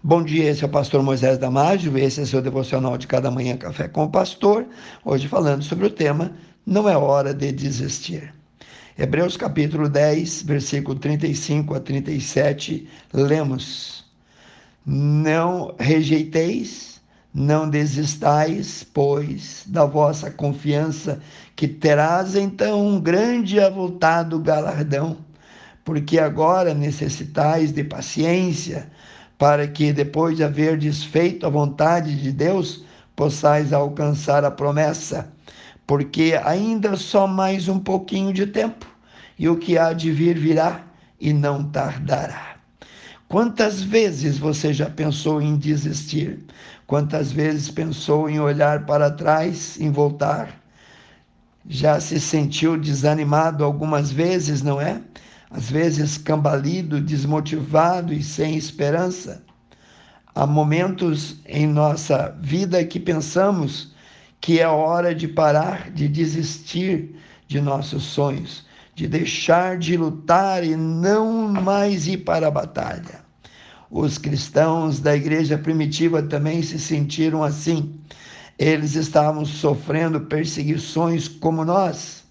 Bom dia, esse é o pastor Moisés Damásio, esse é seu devocional de cada manhã Café com o Pastor, hoje falando sobre o tema Não é hora de desistir. Hebreus capítulo 10, versículo 35 a 37, lemos: Não rejeiteis, não desistais, pois, da vossa confiança, que terás então um grande avultado galardão, porque agora necessitais de paciência, para que, depois de haver desfeito a vontade de Deus, possais alcançar a promessa, porque ainda só mais um pouquinho de tempo, e o que há de vir virá e não tardará. Quantas vezes você já pensou em desistir? Quantas vezes pensou em olhar para trás, em voltar? Já se sentiu desanimado algumas vezes, não é? Às vezes cambalido, desmotivado e sem esperança. Há momentos em nossa vida que pensamos que é hora de parar, de desistir de nossos sonhos, de deixar de lutar e não mais ir para a batalha. Os cristãos da igreja primitiva também se sentiram assim. Eles estavam sofrendo perseguições como nós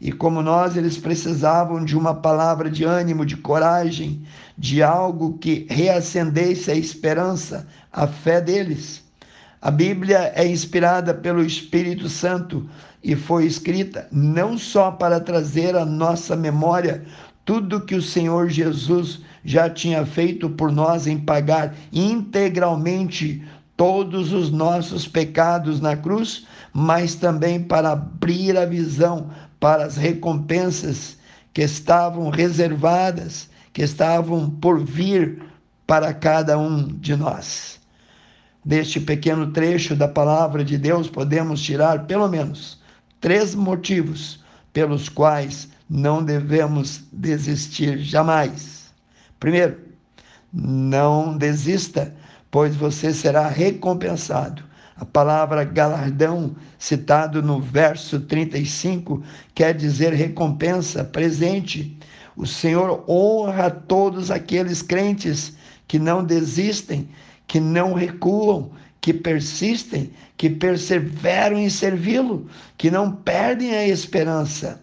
e como nós, eles precisavam de uma palavra de ânimo, de coragem, de algo que reacendesse a esperança, a fé deles. A Bíblia é inspirada pelo Espírito Santo e foi escrita não só para trazer à nossa memória tudo que o Senhor Jesus já tinha feito por nós em pagar integralmente todos os nossos pecados na cruz, mas também para abrir a visão para as recompensas que estavam reservadas, que estavam por vir para cada um de nós. Deste pequeno trecho da palavra de Deus, podemos tirar pelo menos três motivos pelos quais não devemos desistir jamais. Primeiro, não desista, pois você será recompensado a palavra galardão, citado no verso 35, quer dizer recompensa, presente. O Senhor honra todos aqueles crentes que não desistem, que não recuam, que persistem, que perseveram em servi-lo, que não perdem a esperança.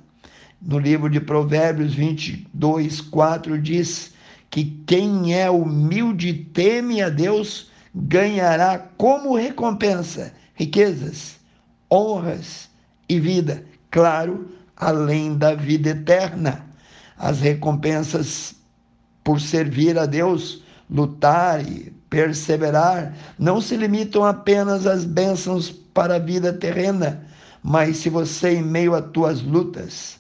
No livro de Provérbios 22, 4 diz que quem é humilde teme a Deus, ganhará como recompensa riquezas, honras e vida, claro, além da vida eterna. As recompensas por servir a Deus, lutar e perseverar, não se limitam apenas às bênçãos para a vida terrena, mas se você, em meio a tuas lutas,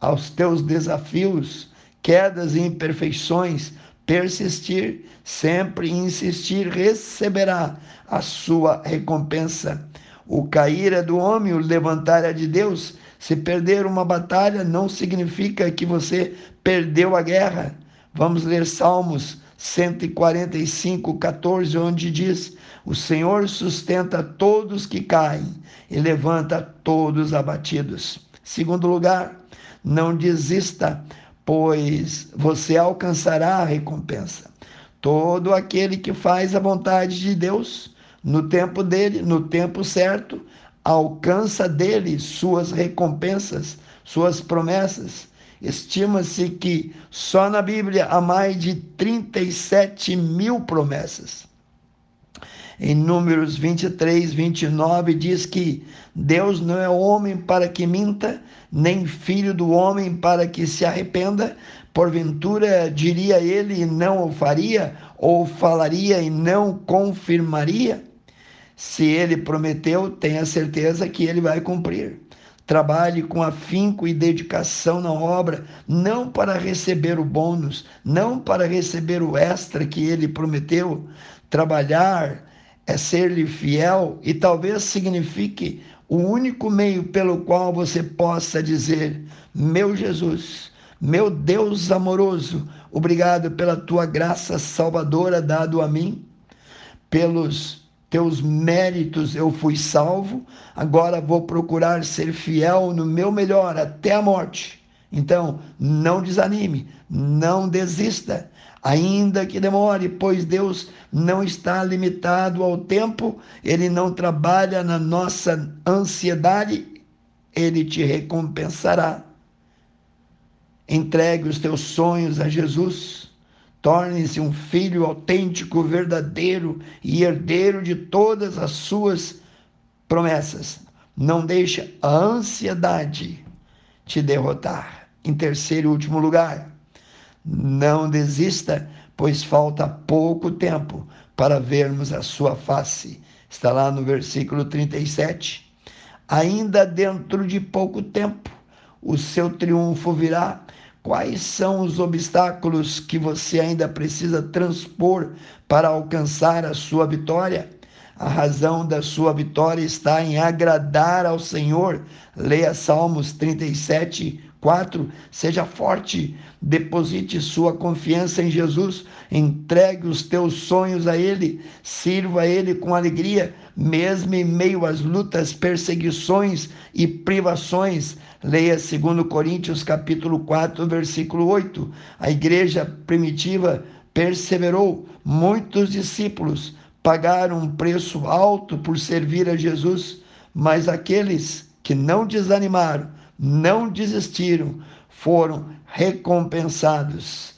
aos teus desafios, quedas e imperfeições, persistir, sempre insistir, receberá a sua recompensa. O cair é do homem, o levantar é de Deus. Se perder uma batalha, não significa que você perdeu a guerra. Vamos ler Salmos 145, 14, onde diz: O Senhor sustenta todos que caem e levanta todos abatidos. Segundo lugar, não desista pois você alcançará a recompensa. Todo aquele que faz a vontade de Deus, no tempo dele, no tempo certo, alcança dele suas recompensas, suas promessas. Estima-se que só na Bíblia há mais de 37 mil promessas. Em Números 23, 29, diz que Deus não é homem para que minta, nem filho do homem para que se arrependa. Porventura diria ele e não o faria, ou falaria e não confirmaria? Se ele prometeu, tenha certeza que ele vai cumprir. Trabalhe com afinco e dedicação na obra, não para receber o bônus, não para receber o extra que ele prometeu. Trabalhar é ser-lhe fiel e talvez signifique o único meio pelo qual você possa dizer: Meu Jesus, meu Deus amoroso, obrigado pela tua graça salvadora dado a mim, pelos teus méritos eu fui salvo, agora vou procurar ser fiel no meu melhor até a morte. Então, não desanime, não desista. Ainda que demore, pois Deus não está limitado ao tempo, Ele não trabalha na nossa ansiedade, Ele te recompensará. Entregue os teus sonhos a Jesus, torne-se um filho autêntico, verdadeiro e herdeiro de todas as suas promessas. Não deixe a ansiedade te derrotar. Em terceiro e último lugar, não desista, pois falta pouco tempo para vermos a sua face. Está lá no versículo 37. Ainda dentro de pouco tempo, o seu triunfo virá. Quais são os obstáculos que você ainda precisa transpor para alcançar a sua vitória? A razão da sua vitória está em agradar ao Senhor. Leia Salmos 37, 4. Seja forte, deposite sua confiança em Jesus, entregue os teus sonhos a Ele, sirva a Ele com alegria, mesmo em meio às lutas, perseguições e privações. Leia 2 Coríntios capítulo 4, versículo 8. A igreja primitiva perseverou, muitos discípulos pagaram um preço alto por servir a Jesus, mas aqueles que não desanimaram, não desistiram, foram recompensados.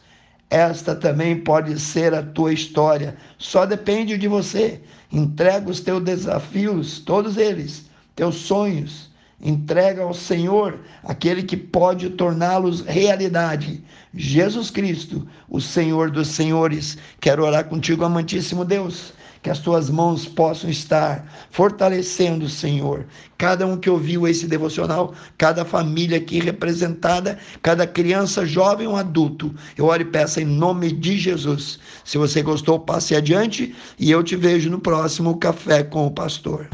Esta também pode ser a tua história, só depende de você. Entrega os teus desafios, todos eles, teus sonhos, entrega ao Senhor, aquele que pode torná-los realidade. Jesus Cristo, o Senhor dos Senhores. Quero orar contigo, amantíssimo Deus que as tuas mãos possam estar fortalecendo, Senhor, cada um que ouviu esse devocional, cada família aqui representada, cada criança, jovem ou adulto. Eu oro e peço em nome de Jesus. Se você gostou, passe adiante e eu te vejo no próximo Café com o Pastor.